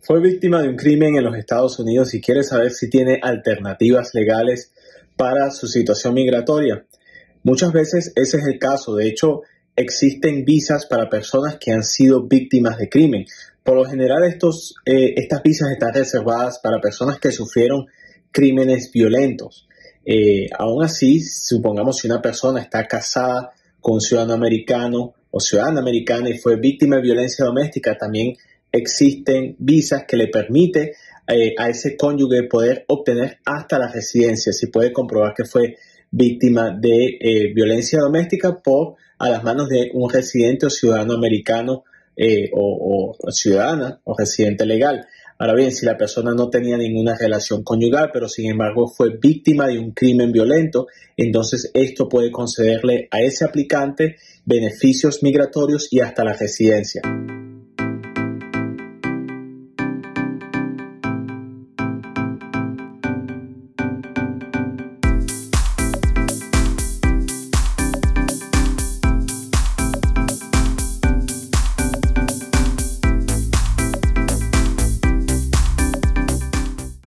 fue víctima de un crimen en los Estados Unidos y quiere saber si tiene alternativas legales para su situación migratoria. Muchas veces ese es el caso. De hecho, existen visas para personas que han sido víctimas de crimen. Por lo general, estos, eh, estas visas están reservadas para personas que sufrieron crímenes violentos. Eh, aún así, supongamos si una persona está casada con un ciudadano americano o ciudadana americana y fue víctima de violencia doméstica, también existen visas que le permite eh, a ese cónyuge poder obtener hasta la residencia si puede comprobar que fue víctima de eh, violencia doméstica por a las manos de un residente o ciudadano americano eh, o, o, ciudadana o residente legal. Ahora bien, si la persona no tenía ninguna relación conyugal, pero sin embargo fue víctima de un crimen violento, entonces esto puede concederle a ese aplicante beneficios migratorios y hasta la residencia.